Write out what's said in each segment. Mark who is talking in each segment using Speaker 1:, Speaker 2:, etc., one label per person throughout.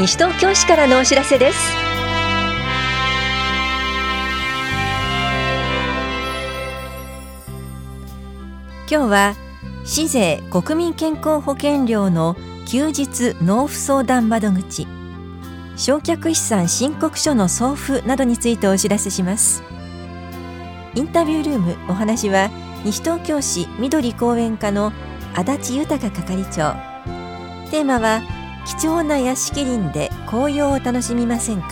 Speaker 1: 西東京市からのお知らせです。今日は市税国民健康保険料の休日納付相談窓口焼却資産申告書の送付などについてお知らせします。インタビュールームお話は西東京市緑公園課の足立豊係長。テーマは貴重な屋敷林で紅葉を楽しみませんか？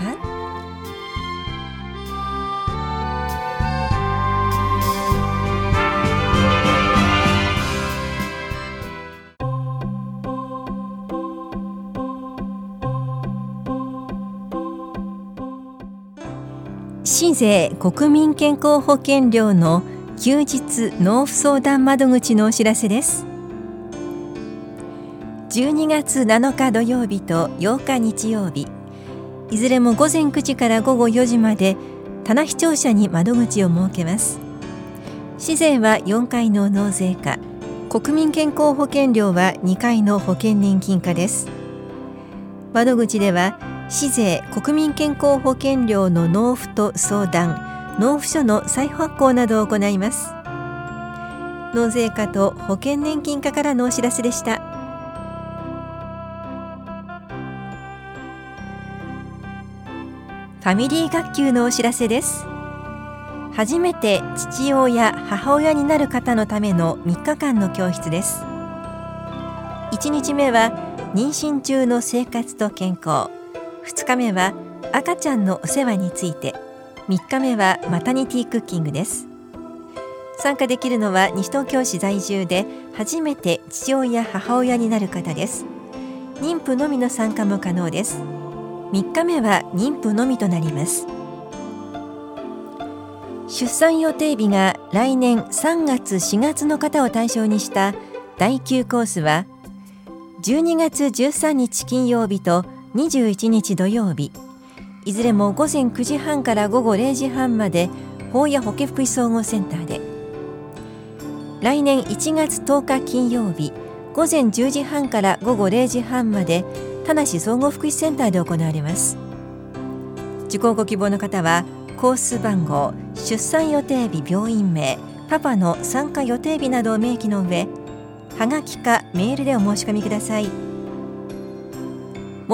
Speaker 1: 市税国民健康保険料の休日納付相談窓口のお知らせです。12月7日土曜日と8日日曜日。いずれも午前9時から午後4時まで棚視聴者に窓口を設けます。市税は4回の納税課。国民健康保険料は2回の保険年金課です。窓口では市税国民健康保険料の納付と相談納付書の再発行などを行います。納税課と保険年金課からのお知らせでした。ファミリー学級のお知らせです。初めて父親母親になる方のための3日間の教室です。1日目は妊娠中の生活と健康。2日目は赤ちゃんのお世話について。3日目はマタニティクッキングです。参加できるのは西東京市在住で初めて父親母親になる方です。妊婦のみの参加も可能です。3日目は妊婦のみとなります。出産予定日が来年3月4月の方を対象にした第9コースは12月13日金曜日と21日土曜日。いずれも午前9時半から午後0時半まで法や保健福祉総合センターで。来年1月10日金曜日午前10時半から午後0時半まで田梨総合福祉センターで行われます。受講ご希望の方はコース番号出産予定日病院名パパの参加予定日などを明記の上はがきかメールでお申し込みください。申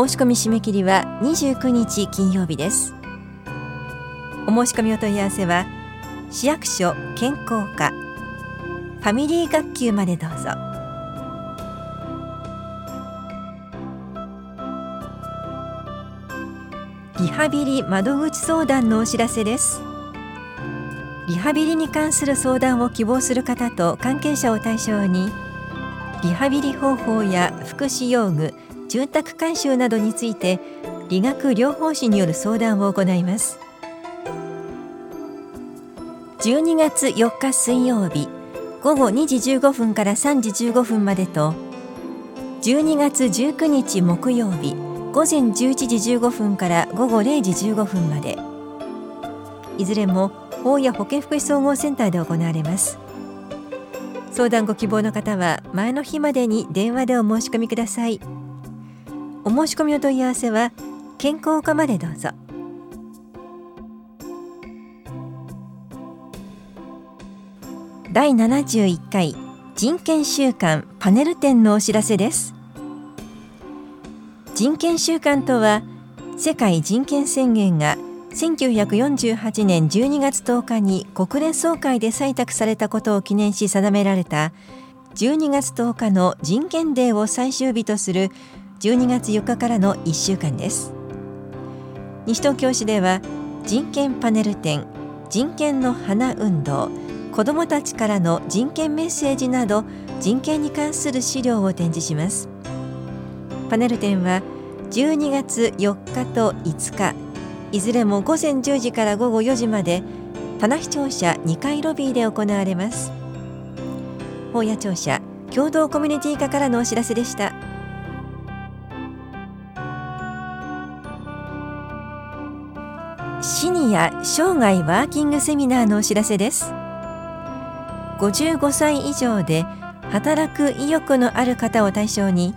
Speaker 1: し込み締め切りは29日金曜日です。お申し込みお問い合わせは市役所健康課ファミリー学級までどうぞ。リハビリ窓口相談のお知らせです。リハビリに関する相談を希望する方と関係者を対象にリハビリ方法や福祉用具住宅改修などについて理学療法士による相談を行います。12月4日水曜日午後2時15分から3時15分までと12月19日木曜日午前11時15分から午後0時15分まで。いずれも法や保健福祉総合センターで行われます。相談ご希望の方は前の日までに電話でお申し込みください。お申し込みお問い合わせは健康課までどうぞ。第71回人権週間パネル展のお知らせです。人権週間とは世界人権宣言が1948年12月10日に国連総会で採択されたことを記念し定められた12月10日の人権デーを最終日とする12月4日からの1週間です。西東京市では人権パネル展人権の花運動子どもたちからの人権メッセージなど人権に関する資料を展示します。パネル展は12月4日と5日。いずれも午前10時から午後4時まで棚視聴者2階ロビーで行われます。法や庁舎共同コミュニティ課からのお知らせでした。シニア生涯ワーキングセミナーのお知らせです。55歳以上で働く意欲のある方を対象に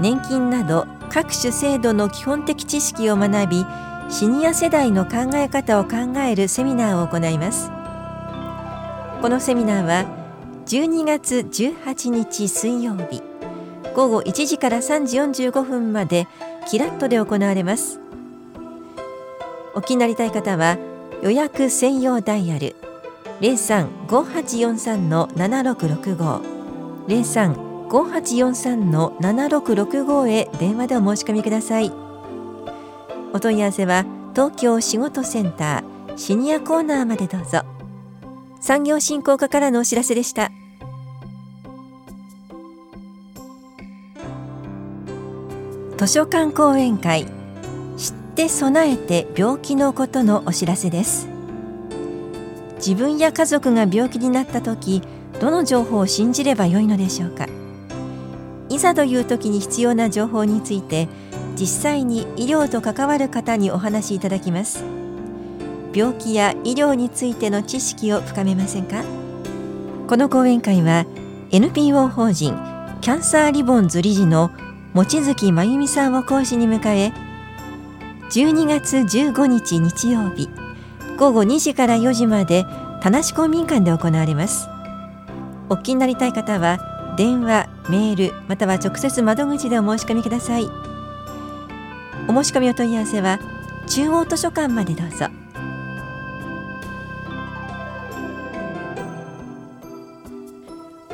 Speaker 1: 年金など各種制度の基本的知識を学びシニア世代の考え方を考えるセミナーを行います。このセミナーは12月18日水曜日午後1時から3時45分までキラッとで行われます。お気になりたい方は予約専用ダイヤル035843-7665 035843-7665へ電話でお申し込みください。お問い合わせは東京仕事センターシニアコーナーまでどうぞ。産業振興課からのお知らせでした。図書館講演会知って備えて病気のことのお知らせです。自分や家族が病気になった時どの情報を信じればよいのでしょうか。いざという時に必要な情報について実際に医療と関わる方にお話しいただきます。病気や医療についての知識を深めませんか？この講演会は NPO 法人キャンサーリボンズ理事の望月真由美さんを講師に迎え12月15日日曜日午後2時から4時まで田無公民館で行われます。お聞きになりたい方は電話メールまたは直接窓口でお申し込みください。お申し込みお問い合わせは中央図書館までどうぞ。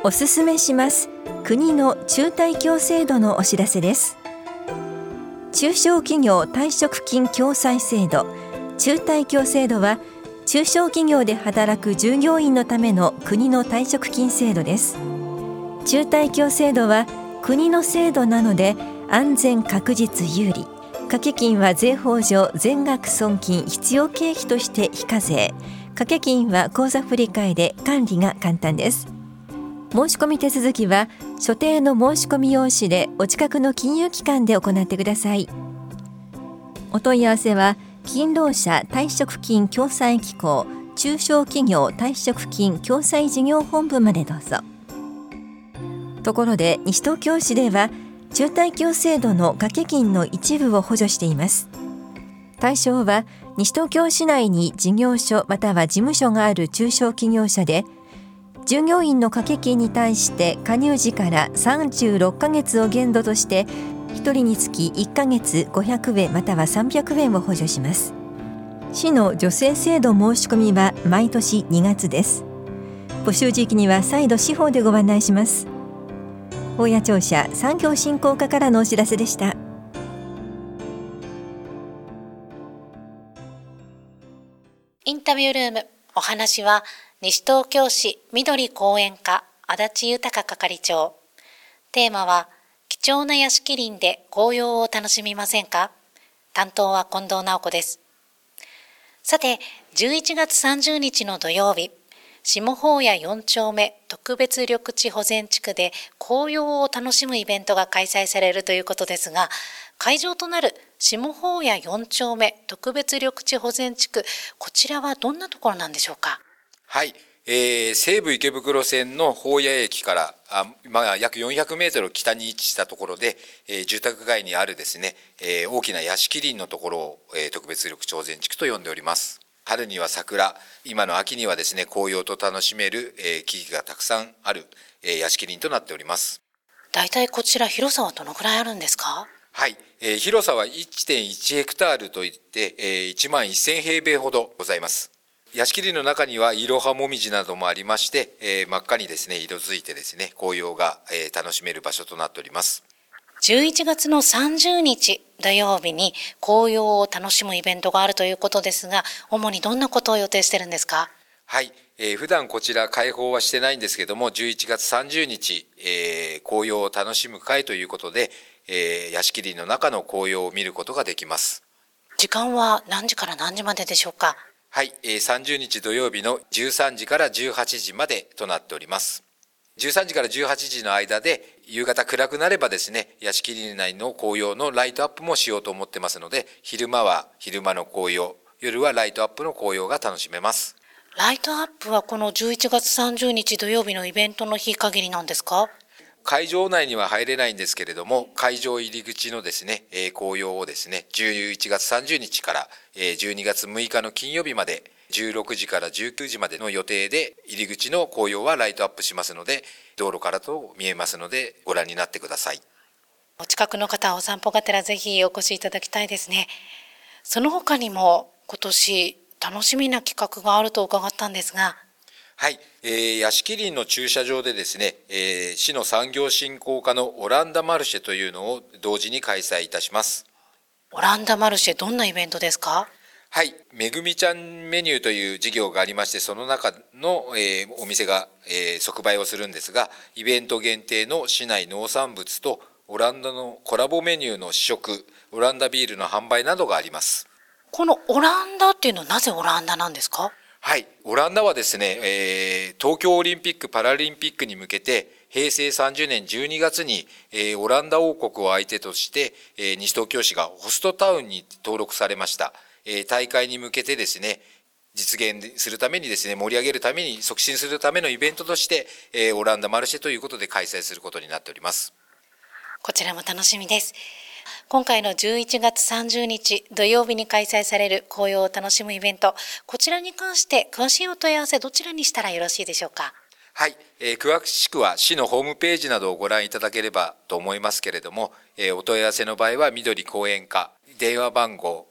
Speaker 1: おすすめします。国の中退協制度のお知らせです。中小企業退職金共済制度。中退協制度は中小企業で働く従業員のための国の退職金制度です。中退協制度は国の制度なので安全確実有利。掛け金は税法上全額損金必要経費として非課税。掛け金は口座振替で管理が簡単です。申し込み手続きは所定の申し込み用紙でお近くの金融機関で行ってください。お問い合わせは勤労者退職金共済機構中小企業退職金共済事業本部までどうぞ。ところで西東京市では中退協制度の掛け金の一部を補助しています。対象は西東京市内に事業所または事務所がある中小企業者で従業員の掛け金に対して加入時から36ヶ月を限度として1人につき1ヶ月500円または300円を補助します。市の助成制度申し込みは毎年2月です。募集時期には再度司法でご案内します。大谷庁舎産業振興課からのお知らせでした。
Speaker 2: インタビュールームお話は西東京市緑公園課足立豊係長。テーマは貴重な屋敷林で紅葉を楽しみませんか？担当は近藤直子です。さて11月30日の土曜日下法屋4丁目特別緑地保全地区で紅葉を楽しむイベントが開催されるということですが会場となる下法屋4丁目特別緑地保全地区こちらはどんなところなんでしょうか？
Speaker 3: はい、えー、西武池袋線の宝谷駅からあ、まあ、約400メートル北に位置したところで、えー、住宅街にあるですね、えー、大きな屋敷林のところを、え、特別緑超全地区と呼んでおります。春には桜、今の秋にはですね、紅葉と楽しめる、えー、木々がたくさんある、えー、屋敷林となっております。
Speaker 2: 大体こちら広さはどのくらいあるんですか？
Speaker 3: はい、えー、広さは1.1ヘクタールといって、えー、1万1000平米ほどございます。屋敷林の中にはイロハモミジなどもありまして、えー、真っ赤にですね、色づいてですね、紅葉が、えー、楽しめる場所となっております。
Speaker 2: 11月の30日土曜日に紅葉を楽しむイベントがあるということですが、主にどんなことを予定してるんですか？
Speaker 3: はい。えー、普段こちら開放はしてないんですけども、11月30日、えー、紅葉を楽しむ会ということで、えー、屋敷林の中の紅葉を見ることができます。
Speaker 2: 時間は何時から何時まででしょうか？
Speaker 3: はい、えー、30日土曜日の13時から18時までとなっております。13時から18時の間で夕方暗くなればですね、屋敷林内の紅葉のライトアップもしようと思ってますので、昼間は昼間の紅葉、夜はライトアップの紅葉が楽しめます。
Speaker 2: ライトアップはこの11月30日土曜日のイベントの日限りなんですか？
Speaker 3: 会場内には入れないんですけれども、会場入り口のですね、えー、紅葉をですね、11月30日から、えー、12月6日の金曜日まで、16時から19時までの予定で、入り口の紅葉はライトアップしますので、道路からと見えますので、ご覧になってください。
Speaker 2: お近くの方、お散歩がてらぜひお越しいただきたいですね。その他にも、今年、楽しみな企画があると伺ったんですが、
Speaker 3: はい、えー、屋敷林の駐車場でですね、えー、市の産業振興課のオランダマルシェというのを同時に開催いたします。
Speaker 2: オランダマルシェ、どんなイベントですか？
Speaker 3: はい、めぐみちゃんメニューという事業がありまして、その中の、えー、お店が、えー、即売をするんですが、イベント限定の市内農産物とオランダのコラボメニューの試食、オランダビールの販売などがあります。
Speaker 2: このオランダっていうのはなぜオランダなんですか？
Speaker 3: はい、オランダはですね、えー、東京オリンピック・パラリンピックに向けて、平成30年12月に、えー、オランダ王国を相手として、えー、西東京市がホストタウンに登録されました。えー、大会に向けてですね、実現するためにですね、盛り上げるために、促進するためのイベントとして、えー、オランダマルシェということで開催することになっております。
Speaker 2: こちらも楽しみです。今回の11月30日土曜日に開催される紅葉を楽しむイベント、こちらに関して詳しいお問い合わせどちらにしたらよろしいでしょうか？
Speaker 3: はい、えー、詳しくは市のホームページなどをご覧いただければと思いますけれども、えー、お問い合わせの場合は緑公園課電話番号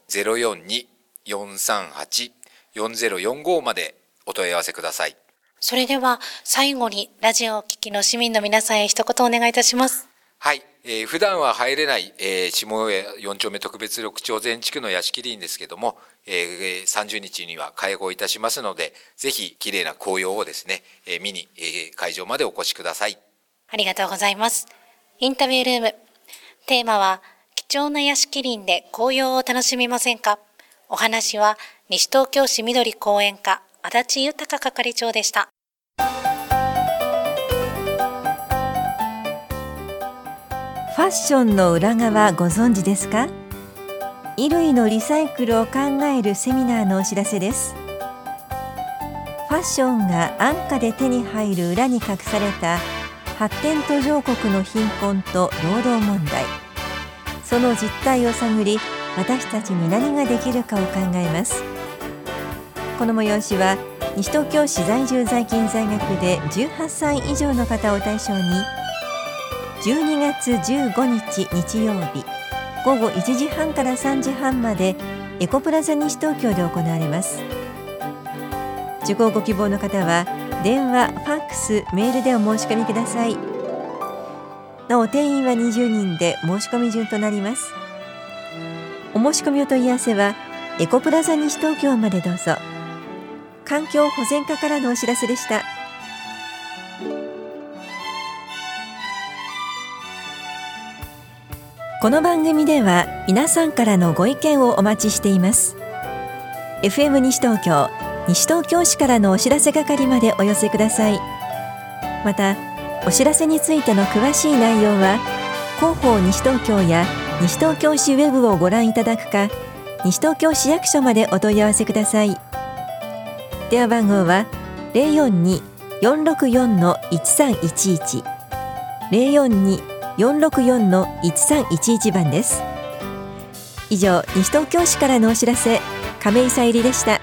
Speaker 3: 042-438-4045までお問い合わせください。
Speaker 2: それでは最後にラジオをお聞きの市民の皆さんへ一言お願いいたします。
Speaker 3: はい。えー、普段は入れない、えー、下上4丁目特別緑町全地区の屋敷林ですけども、えー、30日には開放いたしますので、ぜひ綺麗な紅葉をですね、えー、見に、えー、会場までお越しください。
Speaker 2: ありがとうございます。インタビュールーム。テーマは、貴重な屋敷林で紅葉を楽しみませんか？お話は、西東京市緑公園課、足立豊係長でした。
Speaker 1: ファッションの裏側ご存知ですか？衣類のリサイクルを考えるセミナーのお知らせです。ファッションが安価で手に入る裏に隠された発展途上国の貧困と労働問題。その実態を探り私たちに何ができるかを考えます。この催しは西東京市在住在勤在学で18歳以上の方を対象に12月15日日曜日午後1時半から3時半までエコプラザ西東京で行われます。受講ご希望の方は電話、ファックス、メールでお申し込みください。なお定員は20人で申し込み順となります。お申し込みお問い合わせはエコプラザ西東京までどうぞ。環境保全課からのお知らせでした。この番組では皆さんからのご意見をお待ちしています。FM 西東京西東京市からのお知らせ係までお寄せください。またお知らせについての詳しい内容は広報西東京や西東京市ウェブをご覧いただくか西東京市役所までお問い合わせください。電話番号は042-464-1311 042 464-1311番です。以上西東京市からのお知らせ亀井さゆりでした。